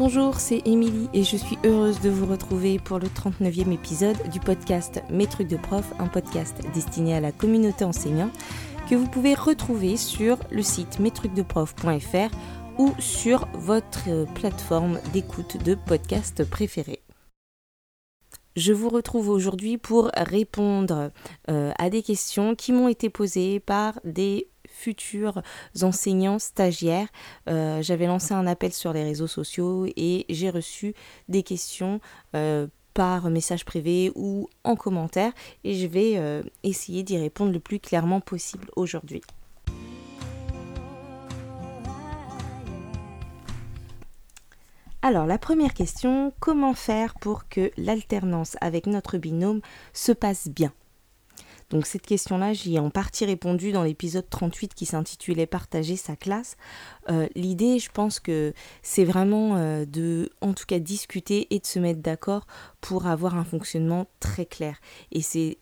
Bonjour, c'est Émilie et je suis heureuse de vous retrouver pour le 39e épisode du podcast Mes trucs de prof, un podcast destiné à la communauté enseignante que vous pouvez retrouver sur le site mestrucsdeprof.fr ou sur votre plateforme d'écoute de podcast préférée. Je vous retrouve aujourd'hui pour répondre euh, à des questions qui m'ont été posées par des futurs enseignants stagiaires. Euh, j'avais lancé un appel sur les réseaux sociaux et j'ai reçu des questions euh, par message privé ou en commentaire et je vais euh, essayer d'y répondre le plus clairement possible aujourd'hui. Alors la première question, comment faire pour que l'alternance avec notre binôme se passe bien? Donc cette question-là, j'y ai en partie répondu dans l'épisode 38 qui s'intitulait Partager sa classe. Euh, l'idée, je pense que c'est vraiment euh, de, en tout cas, discuter et de se mettre d'accord pour avoir un fonctionnement très clair. Et c'est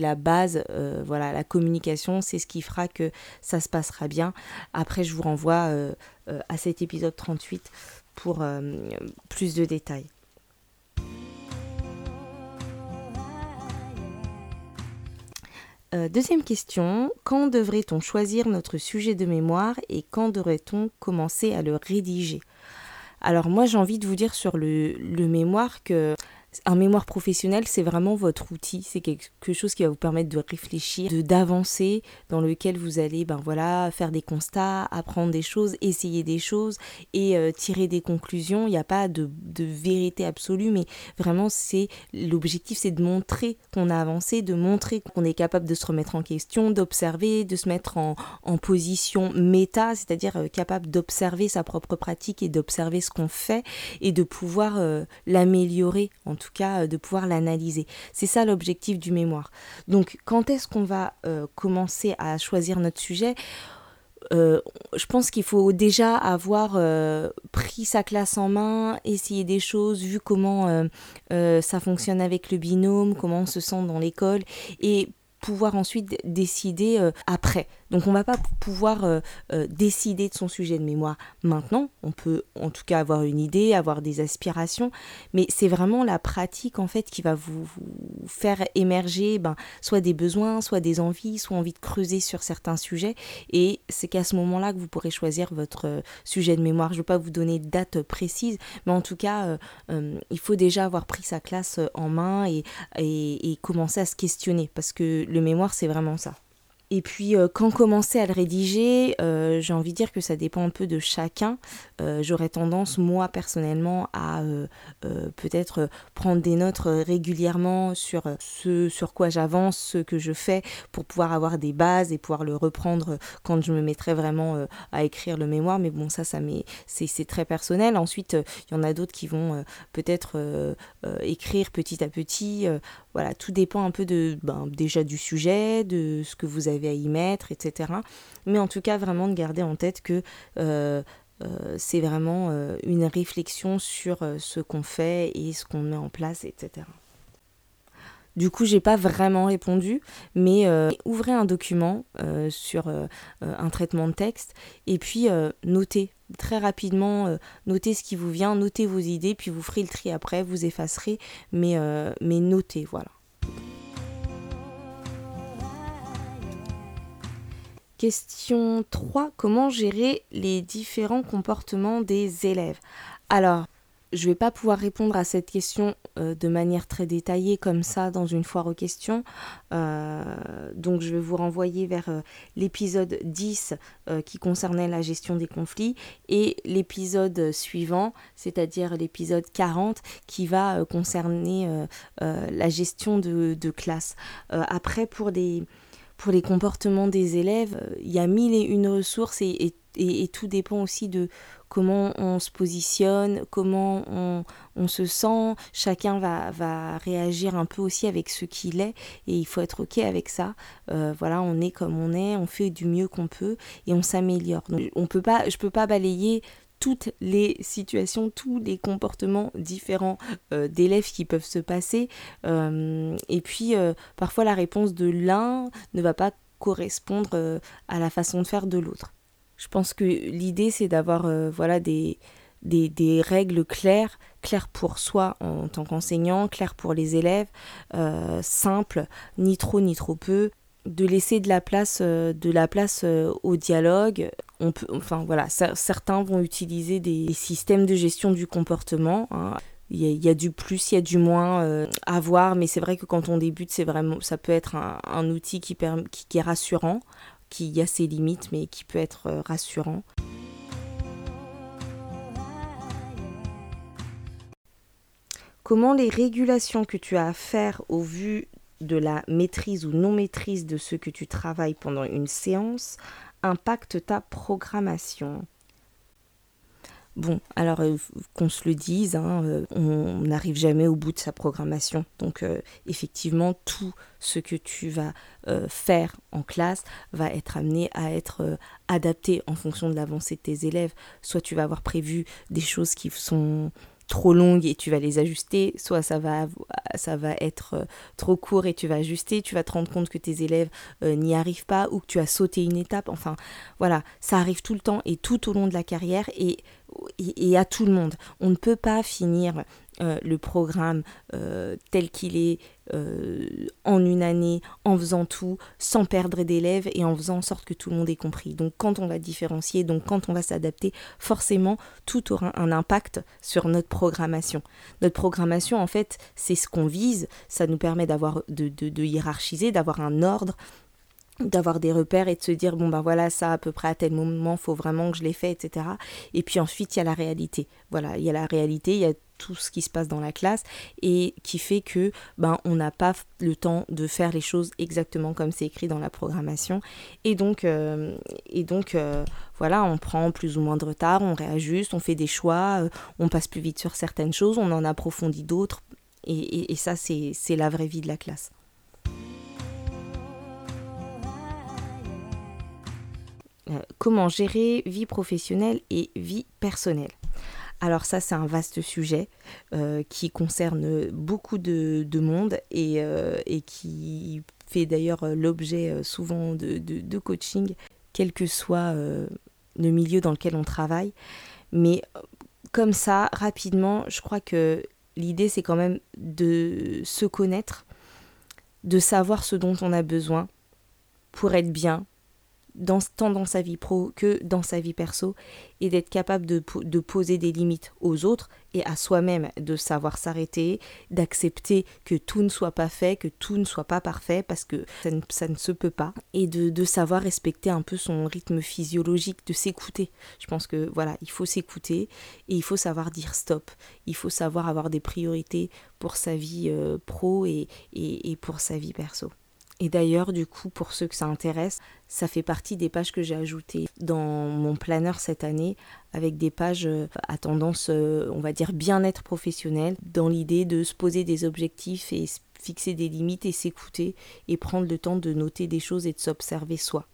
la base, euh, voilà, la communication, c'est ce qui fera que ça se passera bien. Après, je vous renvoie à cet épisode 38 pour plus de détails. Euh, deuxième question, quand devrait-on choisir notre sujet de mémoire et quand devrait-on commencer à le rédiger? Alors moi j'ai envie de vous dire sur le mémoire que un mémoire professionnel, c'est vraiment votre outil, c'est quelque chose qui va vous permettre de réfléchir, de d'avancer, dans lequel vous allez ben voilà, faire des constats, apprendre des choses, essayer des choses et euh, tirer des conclusions. Il n'y a pas de, vérité absolue, mais vraiment c'est l'objectif, c'est de montrer qu'on a avancé, de montrer qu'on est capable de se remettre en question, d'observer, de se mettre en, position méta, c'est-à-dire euh, capable d'observer sa propre pratique et d'observer ce qu'on fait et de pouvoir euh, l'améliorer en tout cas euh, de pouvoir l'analyser. C'est ça l'objectif du mémoire. Donc quand est-ce qu'on va euh, commencer à choisir notre sujet? Euh, je pense qu'il faut déjà avoir pris sa classe en main, essayé des choses, vu comment ça fonctionne avec le binôme, comment on se sent dans l'école, et pouvoir ensuite décider après. Donc on va pas pouvoir euh, euh, décider de son sujet de mémoire maintenant. On peut en tout cas avoir une idée, avoir des aspirations, mais c'est vraiment la pratique en fait qui va vous, faire émerger ben, soit des besoins, soit des envies, soit envie de creuser sur certains sujets. Et c'est qu'à ce moment-là que vous pourrez choisir votre euh, sujet de mémoire. Je ne veux pas vous donner de date précise, mais en tout cas, il faut déjà avoir pris sa classe en main et, et commencer à se questionner, parce que le mémoire, c'est vraiment ça. Et puis euh, quand commencer à le rédiger, euh, j'ai envie de dire que ça dépend un peu de chacun. Euh, j'aurais tendance, moi personnellement, à peut-être prendre des notes régulièrement sur ce sur quoi j'avance, ce que je fais, pour pouvoir avoir des bases et pouvoir le reprendre quand je me mettrai vraiment à écrire le mémoire. Mais bon, ça, ça c'est très personnel. Ensuite, il y en a d'autres qui vont peut-être écrire petit à petit. voilà, tout dépend un peu de ben, déjà du sujet, de ce que vous avez à y mettre, etc. Mais en tout cas, vraiment de garder en tête que euh, euh, c'est vraiment euh, une réflexion sur ce qu'on fait et ce qu'on met en place, etc. Du coup, j'ai pas vraiment répondu, mais ouvrez un document sur un traitement de texte et puis notez très rapidement, notez ce qui vous vient, notez vos idées, puis vous ferez le tri après, vous effacerez, mais, mais notez, voilà. Question 3. Comment gérer les différents comportements des élèves? Alors, je ne vais pas pouvoir répondre à cette question euh, de manière très détaillée comme ça dans une foire aux questions. Euh, donc je vais vous renvoyer vers euh, l'épisode 10 qui concernait la gestion des conflits et l'épisode suivant, c'est-à-dire l'épisode 40 qui va concerner la gestion de, de classe. après, pour des pour les comportements des élèves, il y a mille et une ressources et, et, tout dépend aussi de comment on se positionne, comment on, on se sent. Chacun va, va, réagir un peu aussi avec ce qu'il est et il faut être OK avec ça. Euh, voilà, on est comme on est, on fait du mieux qu'on peut et on s'améliore. On peut pas, je peux pas balayer toutes les situations, tous les comportements différents euh, d'élèves qui peuvent se passer. Euh, et puis, euh, parfois, la réponse de l'un ne va pas correspondre à la façon de faire de l'autre. Je pense que l'idée, c'est d'avoir voilà, des, des, règles claires, claires pour soi en tant qu'enseignant, claires pour les élèves, simples, ni trop ni trop peu, de laisser de la place, euh, de la place euh, au dialogue. On peut, enfin voilà, certains vont utiliser des systèmes de gestion du comportement. Hein. Il y, a, du plus, il y a du moins à voir, mais c'est vrai que quand on débute, c'est vraiment, ça peut être un, outil qui, qui, est rassurant, qui a ses limites, mais qui peut être rassurant. Comment les régulations que tu as à faire au vu de la maîtrise ou non maîtrise de ce que tu travailles pendant une séance impactent ta programmation Bon, alors euh, qu'on se le dise, hein, euh, on n'arrive jamais au bout de sa programmation. Donc euh, effectivement, tout ce que tu vas faire en classe va être amené à être adapté en fonction de l'avancée de tes élèves. Soit tu vas avoir prévu des choses qui sont trop longues et tu vas les ajuster, soit ça va, ça va être euh, trop court et tu vas ajuster, tu vas te rendre compte que tes élèves euh, n'y arrivent pas ou que tu as sauté une étape. Enfin, voilà, ça arrive tout le temps et tout au long de la carrière et, et à tout le monde. On ne peut pas finir euh, le programme euh, tel qu'il est euh, en une année, en faisant tout, sans perdre d'élèves et en faisant en sorte que tout le monde ait compris. Donc quand on va différencier, donc quand on va s'adapter, forcément, tout aura un impact sur notre programmation. Notre programmation, en fait, c'est ce qu'on vise, ça nous permet d'avoir de, de hiérarchiser, d'avoir un ordre, d'avoir des repères et de se dire bon ben voilà ça à peu près à tel moment faut vraiment que je l'ai fait etc et puis ensuite il y a la réalité voilà il y a la réalité il y a tout ce qui se passe dans la classe et qui fait que ben on n'a pas le temps de faire les choses exactement comme c'est écrit dans la programmation. Et donc euh, et donc euh, voilà on prend plus ou moins de retard on réajuste on fait des choix euh, on passe plus vite sur certaines choses on en approfondit d'autres. Et, et ça c'est la vraie vie de la classe. Comment gérer vie professionnelle et vie personnelle? Alors ça, c'est un vaste sujet euh, qui concerne beaucoup de, monde euh, et, qui fait d'ailleurs l'objet souvent de, coaching, quel que soit le milieu dans lequel on travaille. Mais comme ça, rapidement, je crois que l'idée, c'est quand même de se connaître, de savoir ce dont on a besoin pour être bien, dans, tant dans sa vie pro que dans sa vie perso, et d'être capable de, de, poser des limites aux autres et à soi-même, de savoir s'arrêter, d'accepter que tout ne soit pas fait, que tout ne soit pas parfait, parce que ça ne, se peut pas, et de, de, savoir respecter un peu son rythme physiologique, de s'écouter. Je pense que voilà, il faut s'écouter et il faut savoir dire stop, il faut savoir avoir des priorités pour sa vie euh, pro et, et, et pour sa vie perso. Et d'ailleurs, du coup, pour ceux que ça intéresse, ça fait partie des pages que j'ai ajoutées dans mon planeur cette année, avec des pages euh, à tendance, euh, on va dire, bien-être professionnel, dans l'idée de se poser des objectifs et fixer des limites et s'écouter et prendre le temps de noter des choses et de s'observer soi.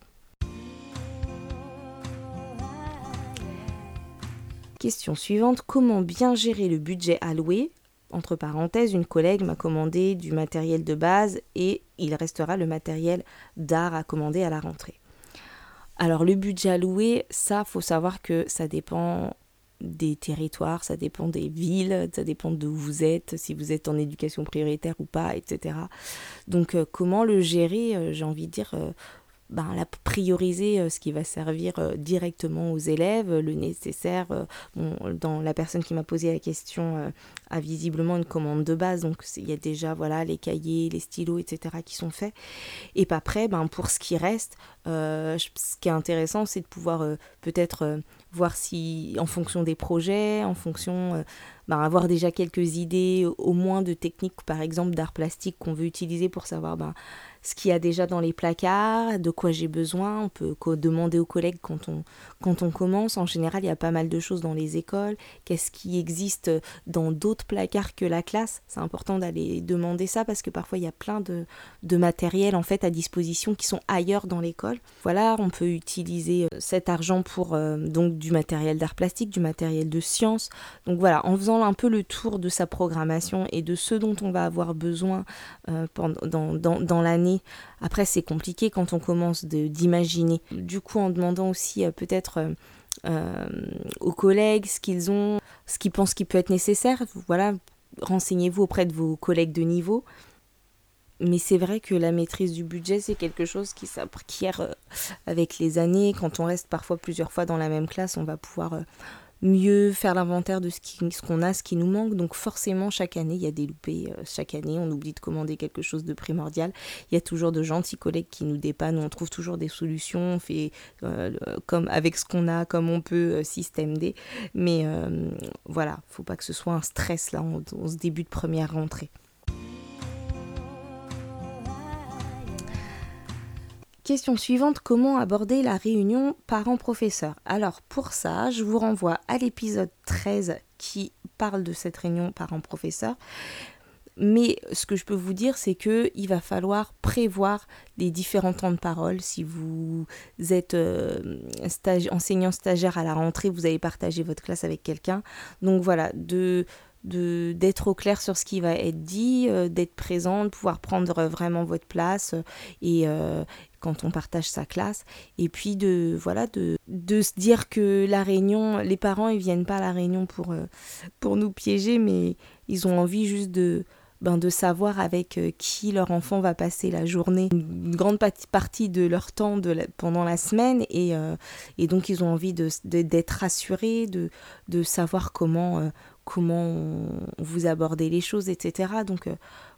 Question suivante, comment bien gérer le budget alloué entre parenthèses, une collègue m'a commandé du matériel de base et il restera le matériel d'art à commander à la rentrée. Alors le budget alloué, ça, faut savoir que ça dépend des territoires, ça dépend des villes, ça dépend de où vous êtes, si vous êtes en éducation prioritaire ou pas, etc. Donc euh, comment le gérer, euh, j'ai envie de dire, euh, ben, la prioriser euh, ce qui va servir euh, directement aux élèves, le nécessaire. Euh, dans la personne qui m'a posé la question a visiblement une commande de base, donc il y a déjà voilà les cahiers, les stylos, etc. qui sont faits. Et pas après, ben, pour ce qui reste, ce qui est intéressant, c'est de pouvoir peut-être voir si, en fonction des projets, en fonction, ben, avoir déjà quelques idées, au moins de techniques, par exemple d'art plastique qu'on veut utiliser pour savoir ben, ce qu'il y a déjà dans les placards, de quoi j'ai besoin. On peut demander aux collègues quand on, quand on commence. En général, il y a pas mal de choses dans les écoles. Qu'est-ce qui existe dans d'autres placards que la classe? C'est important d'aller demander ça parce que parfois il y a plein de, de matériel en fait à disposition qui sont ailleurs dans l'école. Voilà, on peut utiliser euh, cet argent pour euh, donc du matériel d'art plastique, du matériel de science. Donc voilà, en faisant un peu le tour de sa programmation et de ce dont on va avoir besoin euh, pendant, dans, dans, dans l'année après, c'est compliqué quand on commence d'imaginer. Du coup, en demandant aussi euh, peut-être euh, aux collègues ce qu'ils ont, ce qu'ils pensent qui peut être nécessaire. Voilà, renseignez-vous auprès de vos collègues de niveau. Mais c'est vrai que la maîtrise du budget, c'est quelque chose qui s'acquiert avec les années. Quand on reste parfois plusieurs fois dans la même classe, on va pouvoir mieux faire l'inventaire de ce qu'on ce a, ce qui nous manque. Donc forcément, chaque année, il y a des loupés. Euh, chaque année, on oublie de commander quelque chose de primordial. Il y a toujours de gentils collègues qui nous dépannent. On trouve toujours des solutions. On fait euh, comme avec ce qu'on a, comme on peut, euh, système D. Mais voilà, faut pas que ce soit un stress là, on, on se début de première rentrée. Question suivante, comment aborder la réunion parents-professeurs Alors pour ça, je vous renvoie à l'épisode 13 qui parle de cette réunion parents-professeurs. Mais ce que je peux vous dire, c'est que il va falloir prévoir les différents temps de parole. Si vous êtes euh, enseignant stagiaire à la rentrée, vous allez partager votre classe avec quelqu'un. Donc voilà, de d'être au clair sur ce qui va être dit, euh, d'être présent, de pouvoir prendre vraiment votre place euh, et, quand on partage sa classe. Et puis de voilà de, de se dire que la réunion les parents ils viennent pas à la réunion pour euh, pour nous piéger mais ils ont envie juste de ben, de savoir avec euh, qui leur enfant va passer la journée, une grande partie de leur temps de pendant la semaine, et, euh, et donc ils ont envie d'être de, rassurés, de, de savoir comment, comment vous abordez les choses, etc. Donc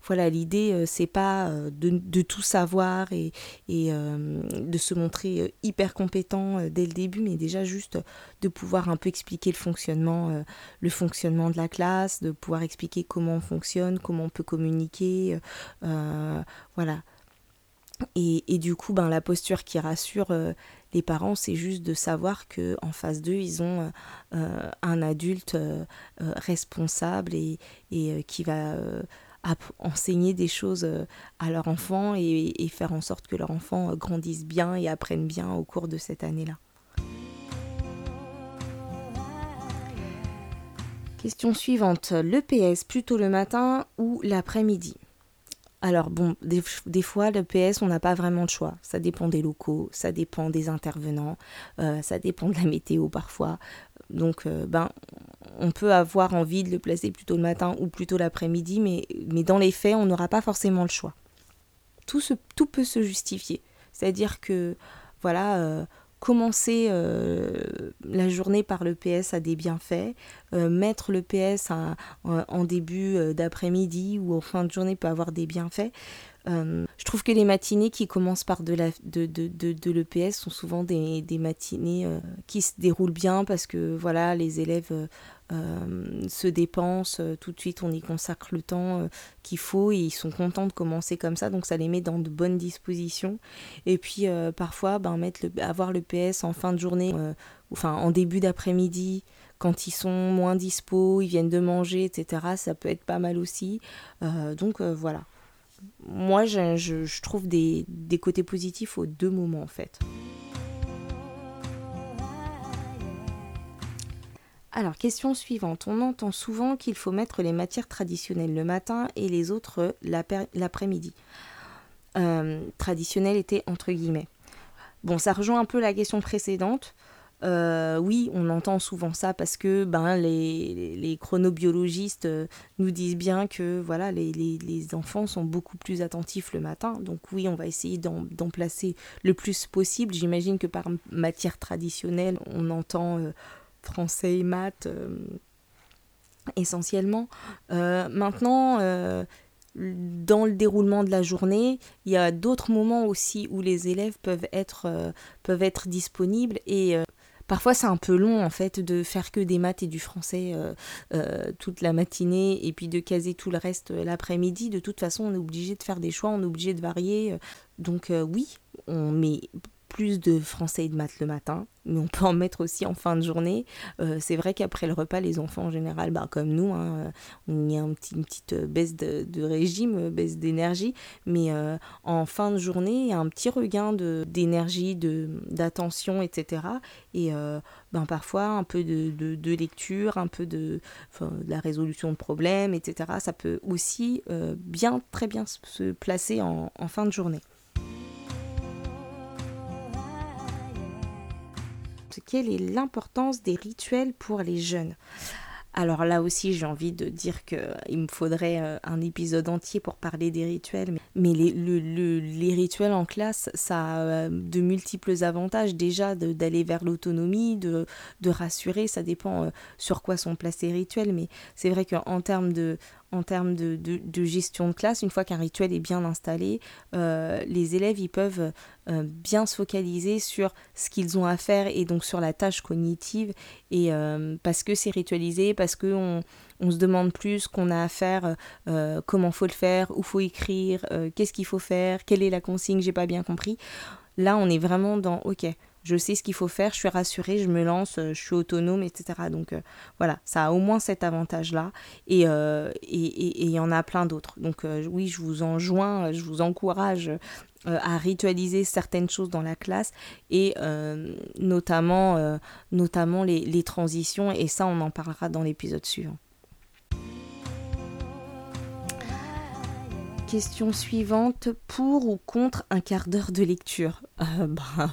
voilà, l'idée, euh, c'est pas euh, de, tout savoir et, euh, de se montrer hyper compétent dès le début, mais déjà juste de pouvoir un peu expliquer le fonctionnement, le fonctionnement de la classe, de pouvoir expliquer comment on fonctionne, comment on peut communiquer, voilà. Et, du coup, ben, la posture qui rassure les parents, c'est juste de savoir que en face d'eux, ils ont un adulte responsable et, et qui va enseigner des choses euh, à leur enfant et, faire en sorte que leur enfant euh, grandisse bien et apprenne bien au cours de cette année-là. Question suivante, l'EPS plutôt le matin ou l'après-midi? Alors bon, des, fois, le PS, on n'a pas vraiment de choix. Ça dépend des locaux, ça dépend des intervenants, euh, ça dépend de la météo parfois. Donc, ben, on peut avoir envie de le placer plutôt le matin ou plutôt l'après-midi, mais, mais dans les faits, on n'aura pas forcément le choix. Tout, tout peut se justifier. C'est-à-dire que, voilà, euh, commencer euh, la journée par le PS a des bienfaits, euh, mettre le PS en début d'après-midi ou en fin de journée peut avoir des bienfaits. Je trouve que les matinées qui commencent par de, la, de, de, de, l'EPS sont souvent des, des matinées qui se déroulent bien parce que voilà, les élèves euh, se dépensent, euh, tout de suite on y consacre le temps euh, qu'il faut et ils sont contents de commencer comme ça, donc ça les met dans de bonnes dispositions. Et puis parfois, ben, mettre le, avoir le PS en fin de journée, enfin en début d'après-midi, quand ils sont moins dispo, ils viennent de manger, etc., ça peut être pas mal aussi. donc voilà. Moi, je, trouve des, côtés positifs aux deux moments en fait. Alors, question suivante. On entend souvent qu'il faut mettre les matières traditionnelles le matin et les autres l'après-midi. Euh, traditionnel était entre guillemets. Bon, ça rejoint un peu la question précédente. Euh, oui, on entend souvent ça parce que ben, les, chronobiologistes euh, nous disent bien que voilà, les, enfants sont beaucoup plus attentifs le matin. Donc oui, on va essayer d'en placer le plus possible. J'imagine que par matière traditionnelle, on entend français et maths euh, essentiellement. Euh, maintenant, euh, dans le déroulement de la journée, il y a d'autres moments aussi où les élèves peuvent être, peuvent être disponibles et Parfois, c'est un peu long en fait de faire que des maths et du français toute la matinée et puis de caser tout le reste l'après-midi. De toute façon, on est obligé de faire des choix, on est obligé de varier. Donc oui, on met plus de français et de maths le matin, mais on peut en mettre aussi en fin de journée. Euh, c'est vrai qu'après le repas, les enfants en général, bah, comme nous, hein, euh, on y a un petit, une petite baisse de, régime, baisse d'énergie, mais euh, en fin de journée, il y a un petit regain d'énergie, d'attention, etc. Et ben, parfois, un peu de, lecture, un peu de, la résolution de problèmes, etc. Ça peut aussi bien, très bien se placer en fin de journée. Quelle est l'importance des rituels pour les jeunes alors là aussi, j'ai envie de dire qu'il me faudrait euh, un épisode entier pour parler des rituels. Mais les, rituels en classe, ça a euh, de multiples avantages. Déjà, d'aller vers l'autonomie, de, de rassurer, ça dépend euh, sur quoi sont placés les rituels. Mais c'est vrai qu'en termes de, en termes de, de, gestion de classe, une fois qu'un rituel est bien installé, euh, les élèves ils peuvent euh, bien se focaliser sur ce qu'ils ont à faire et donc sur la tâche cognitive. Et euh, parce que c'est ritualisé, parce qu'on on se demande plus qu'on a à faire, comment faut le faire, où faut écrire, qu'est-ce qu'il faut faire, quelle est la consigne, j'ai pas bien compris. Là, on est vraiment dans OK je sais ce qu'il faut faire, je suis rassurée, je me lance, euh, je suis autonome, etc. Donc euh, voilà, ça a au moins cet avantage-là. Euh, et il y en a plein d'autres. Donc oui, je vous enjoins, je vous encourage à ritualiser certaines choses dans la classe et notamment, notamment les, les transitions. Et ça, on en parlera dans l'épisode suivant. question suivante, pour ou contre un quart d'heure de lecture? Bah,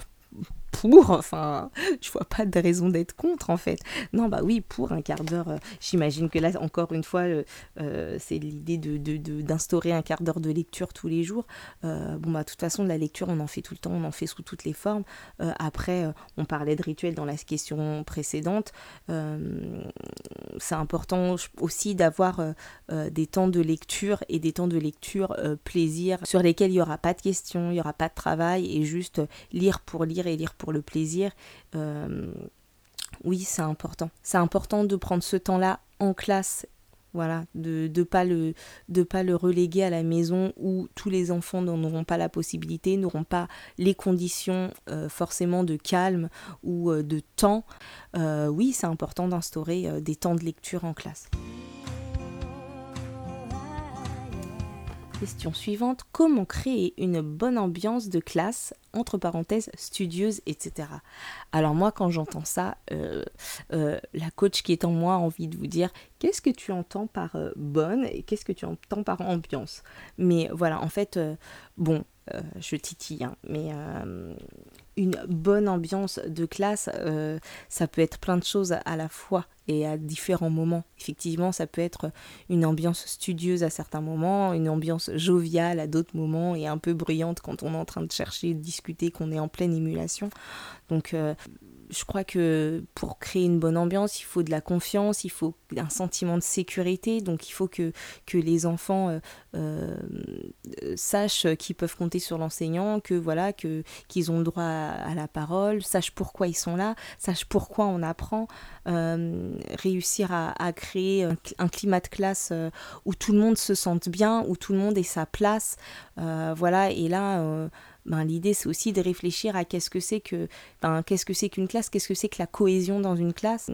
pour, enfin, je vois pas de raison d'être contre en fait. Non, bah oui, pour un quart d'heure, euh, j'imagine que là, encore une fois, euh, euh, c'est l'idée d'instaurer de, un quart d'heure de lecture tous les jours. bon, bah, de toute façon, de la lecture, on en fait tout le temps, on en fait sous toutes les formes. après, on parlait de rituel dans la question précédente. c'est important aussi d'avoir des temps de lecture et des temps de lecture plaisir sur lesquels il n'y aura pas de questions, il n'y aura pas de travail et juste lire pour lire et lire pour le plaisir, euh, oui, c'est important. C'est important de prendre ce temps-là en classe voilà, de ne pas, le, pas le reléguer à la maison où tous les enfants n'auront pas la possibilité, n'auront pas les conditions euh, forcément de calme ou euh, de temps. oui, c'est important d'instaurer des temps de lecture en classe. Question suivante, comment créer une bonne ambiance de classe, entre parenthèses, studieuse, etc. Alors moi, quand j'entends ça, euh, euh, la coach qui est en moi a envie de vous dire, qu'est-ce que tu entends par euh, bonne et qu'est-ce que tu entends par ambiance? Mais voilà, en fait, bon, je titille, hein, mais une bonne ambiance de classe, ça peut être plein de choses à la fois et à différents moments. Effectivement, ça peut être une ambiance studieuse à certains moments, une ambiance joviale à d'autres moments et un peu bruyante quand on est en train de chercher, de discuter, qu'on est en pleine émulation. Donc, euh, je crois que pour créer une bonne ambiance, il faut de la confiance, il faut un sentiment de sécurité. Donc il faut que, que les enfants euh, euh, sachent qu'ils peuvent compter sur l'enseignant, que voilà, que qu'ils ont le droit à, la parole, sachent pourquoi ils sont là, sachent pourquoi on apprend, euh, réussir à, créer un, climat de classe où tout le monde se sente bien, où tout le monde ait sa place. voilà, et là ben, l'idée c'est aussi de réfléchir à qu'est-ce que c'est que ben, qu'est-ce que c'est qu'une classe, qu'est-ce que c'est que la cohésion dans une classe,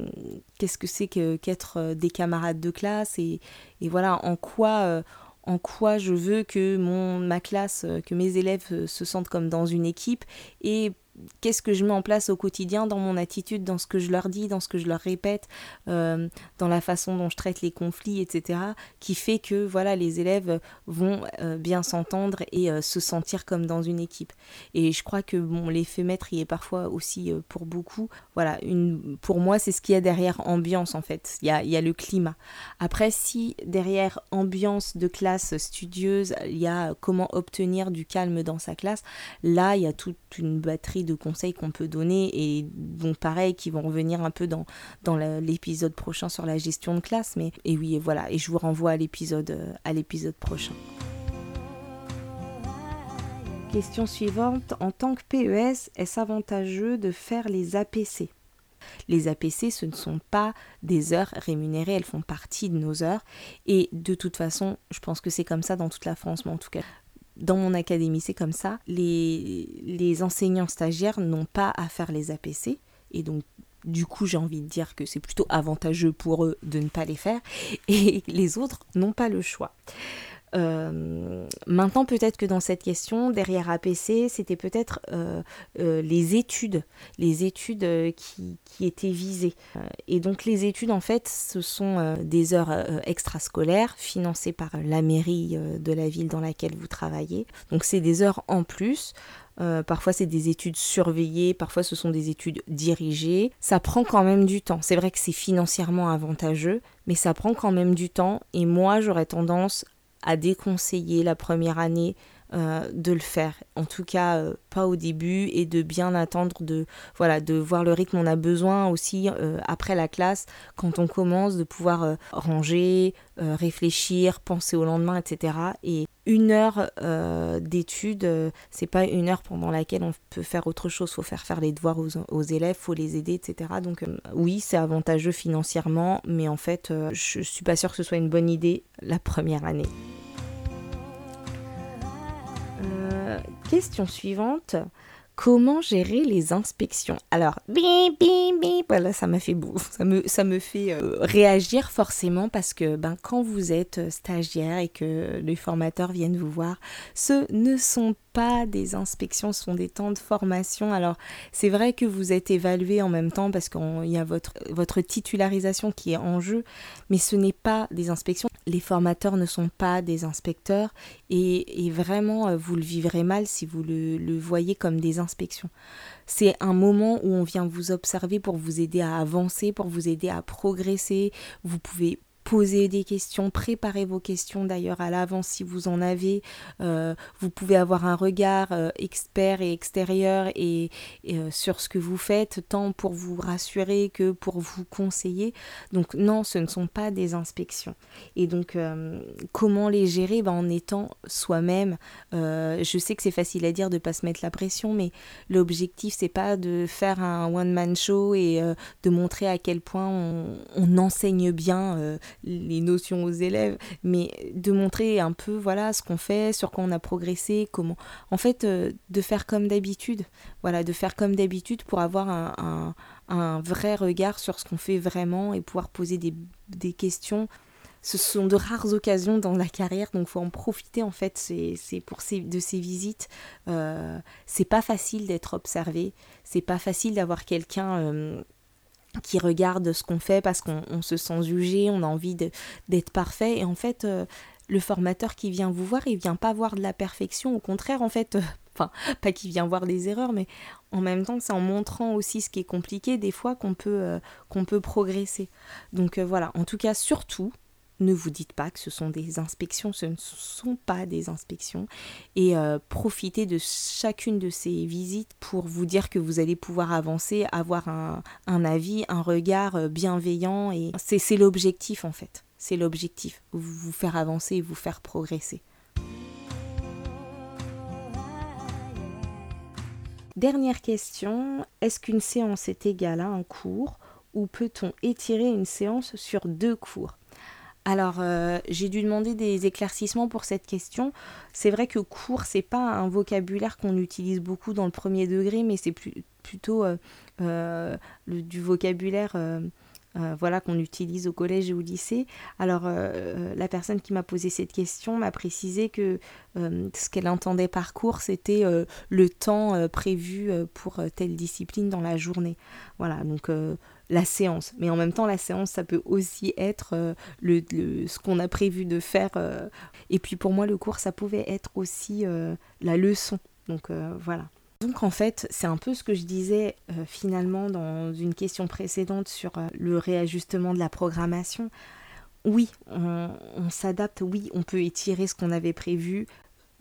qu'est-ce que c'est que qu'être euh, des camarades de classe et, voilà en quoi euh, en quoi je veux que mon ma classe, euh, que mes élèves se sentent comme dans une équipe et qu'est-ce que je mets en place au quotidien dans mon attitude, dans ce que je leur dis, dans ce que je leur répète, euh, dans la façon dont je traite les conflits, etc., qui fait que voilà les élèves vont euh, bien s'entendre et euh, se sentir comme dans une équipe. Et je crois que bon l'effet maître y est parfois aussi pour beaucoup. Voilà, une, pour moi c'est ce qu'il y a derrière ambiance en fait. Il y a, il y a le climat. Après si derrière ambiance de classe studieuse, il y a comment obtenir du calme dans sa classe, là il y a toute une batterie de conseils qu'on peut donner et donc pareil qui vont revenir un peu dans, l'épisode prochain sur la gestion de classe. Mais et oui, et voilà, et je vous renvoie à l'épisode à l'épisode prochain. Question suivante. En tant que PES, est-ce avantageux de faire les APC les APC, ce ne sont pas des heures rémunérées, elles font partie de nos heures. Et de toute façon, je pense que c'est comme ça dans toute la France, mais en tout cas, dans mon académie, c'est comme ça. Les, enseignants stagiaires n'ont pas à faire les APC. Et donc, du coup, j'ai envie de dire que c'est plutôt avantageux pour eux de ne pas les faire. Et les autres n'ont pas le choix. Euh, maintenant, peut-être que dans cette question, derrière APC, c'était peut-être euh, euh, les études, les études qui, qui, étaient visées. Et donc les études, en fait, ce sont des heures extrascolaires financées par la mairie de la ville dans laquelle vous travaillez. Donc c'est des heures en plus. parfois c'est des études surveillées, parfois ce sont des études dirigées. Ça prend quand même du temps. C'est vrai que c'est financièrement avantageux, mais ça prend quand même du temps. Et moi j'aurais tendance à déconseiller la première année euh, de le faire. En tout cas, euh, pas au début et de bien attendre de voilà de voir le rythme. On a besoin aussi euh, après la classe, quand on commence, de pouvoir ranger, réfléchir, penser au lendemain, etc. Et une heure d'étude, c'est pas une heure pendant laquelle on peut faire autre chose. Faut faire faire les devoirs aux, aux élèves, faut les aider, etc. Donc oui, c'est avantageux financièrement, mais en fait, je suis pas sûre que ce soit une bonne idée la première année. Question suivante. Comment gérer les inspections? Alors, bim, bim, bim, voilà, ça m'a fait ça me, ça me fait euh, réagir forcément parce que ben, quand vous êtes stagiaire et que les formateurs viennent vous voir, ce ne sont pas des inspections, ce sont des temps de formation. Alors, c'est vrai que vous êtes évalué en même temps parce qu'il y a votre, votre titularisation qui est en jeu, mais ce n'est pas des inspections. Les formateurs ne sont pas des inspecteurs et, vraiment, euh, vous le vivrez mal si vous le, le voyez comme des inspections. C'est un moment où on vient vous observer pour vous aider à avancer, pour vous aider à progresser. Vous pouvez poser des questions, préparez vos questions d'ailleurs à l'avance si vous en avez. Euh, vous pouvez avoir un regard euh, expert et extérieur et, euh, sur ce que vous faites, tant pour vous rassurer que pour vous conseiller. Donc non, ce ne sont pas des inspections. Et donc comment les gérer? Ben, En étant soi-même. je sais que c'est facile à dire de ne pas se mettre la pression, mais l'objectif c'est pas de faire un one-man show et de montrer à quel point on enseigne bien les notions aux élèves, mais de montrer un peu voilà ce qu'on fait, sur quoi on a progressé, comment. En fait, euh, de faire comme d'habitude. Voilà, de faire comme d'habitude pour avoir un, un, vrai regard sur ce qu'on fait vraiment et pouvoir poser des, des questions ce sont de rares occasions dans la carrière, donc faut en profiter en fait. C'est pour ces, de ces visites. Euh, c'est pas facile d'être observé, c'est pas facile d'avoir quelqu'un euh, qui regarde ce qu'on fait parce qu'on se sent jugé, on a envie d'être parfait. Et en fait, euh, le formateur qui vient vous voir, il vient pas voir de la perfection. Au contraire, en fait, euh, enfin, pas qu'il vient voir des erreurs, mais en même temps, c'est en montrant aussi ce qui est compliqué des fois qu'on peut, euh, qu'on peut progresser. Donc voilà, en tout cas, surtout, ne vous dites pas que ce sont des inspections, ce ne sont pas des inspections. Et euh, profitez de chacune de ces visites pour vous dire que vous allez pouvoir avancer, avoir un, avis, un regard euh, bienveillant. Et c'est l'objectif en fait. C'est l'objectif. Vous faire avancer et vous faire progresser. Dernière question, est-ce qu'une séance est égale à un cours ou peut-on étirer une séance sur deux cours? Alors, euh, j'ai dû demander des éclaircissements pour cette question. C'est vrai que cours, c'est pas un vocabulaire qu'on utilise beaucoup dans le premier degré, mais c'est plutôt euh, euh, du vocabulaire voilà, qu'on utilise au collège et au lycée. Alors, la personne qui m'a posé cette question m'a précisé que ce qu'elle entendait par cours, c'était le temps prévu pour telle discipline dans la journée. Voilà, donc la séance. Mais en même temps, la séance, ça peut aussi être le, ce qu'on a prévu de faire. Et puis pour moi, le cours, ça pouvait être aussi la leçon. Donc voilà. Donc en fait, c'est un peu ce que je disais euh, finalement dans une question précédente sur euh, le réajustement de la programmation. Oui, on s'adapte, oui, on peut étirer ce qu'on avait prévu,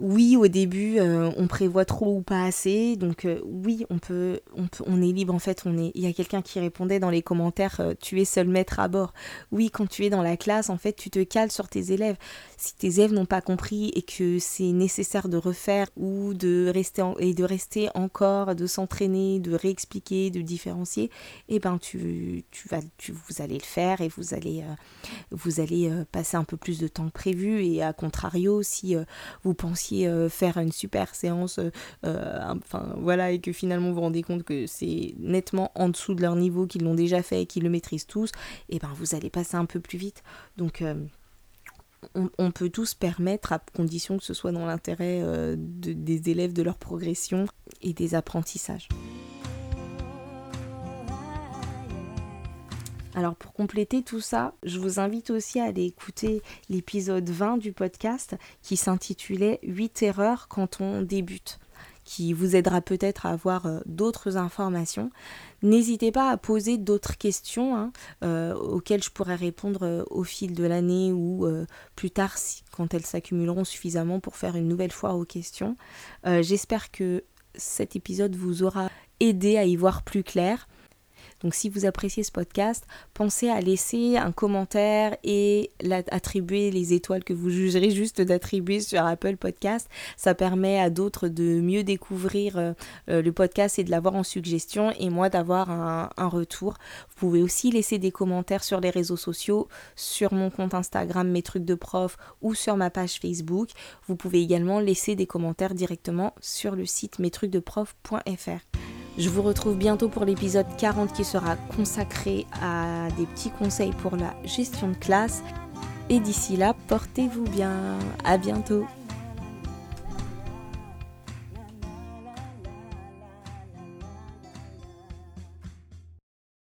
oui, au début, euh, on prévoit trop ou pas assez. Donc euh, oui, on peut, on est libre en fait. On est. Il y a quelqu'un qui répondait dans les commentaires euh, "Tu es seul maître à bord". Oui, quand tu es dans la classe, en fait, tu te cales sur tes élèves. Si tes élèves n'ont pas compris et que c'est nécessaire de refaire ou de rester et de rester encore, de s'entraîner, de réexpliquer, de différencier, eh ben tu, tu vas, tu, vous allez le faire et vous allez, vous allez passer un peu plus de temps que prévu. Et à contrario, si vous pensez euh, faire une super séance, euh, euh, enfin voilà, et que finalement vous vous rendez compte que c'est nettement en dessous de leur niveau, qu'ils l'ont déjà fait et qu'ils le maîtrisent tous, et eh ben vous allez passer un peu plus vite. Donc on, peut tous permettre, à condition que ce soit dans l'intérêt des élèves, de leur progression et des apprentissages. Alors pour compléter tout ça, je vous invite aussi à aller écouter l'épisode 20 du podcast qui s'intitulait 8 erreurs quand on débute qui vous aidera peut-être à avoir euh, d'autres informations. N'hésitez pas à poser d'autres questions hein, euh, auxquelles je pourrais répondre euh, au fil de l'année ou plus tard quand elles s'accumuleront suffisamment pour faire une nouvelle fois aux questions. J'espère que cet épisode vous aura aidé à y voir plus clair. Donc si vous appréciez ce podcast, pensez à laisser un commentaire et attribuer les étoiles que vous jugerez juste d'attribuer sur Apple Podcast. Ça permet à d'autres de mieux découvrir euh, euh, le podcast et de l'avoir en suggestion et moi d'avoir un, un, retour. Vous pouvez aussi laisser des commentaires sur les réseaux sociaux, sur mon compte Instagram mes trucs de prof ou sur ma page Facebook. Vous pouvez également laisser des commentaires directement sur le site mestrucsdeprof.fr. Je vous retrouve bientôt pour l'épisode 40 qui sera consacré à des petits conseils pour la gestion de classe. Et d'ici là, portez-vous bien. À bientôt.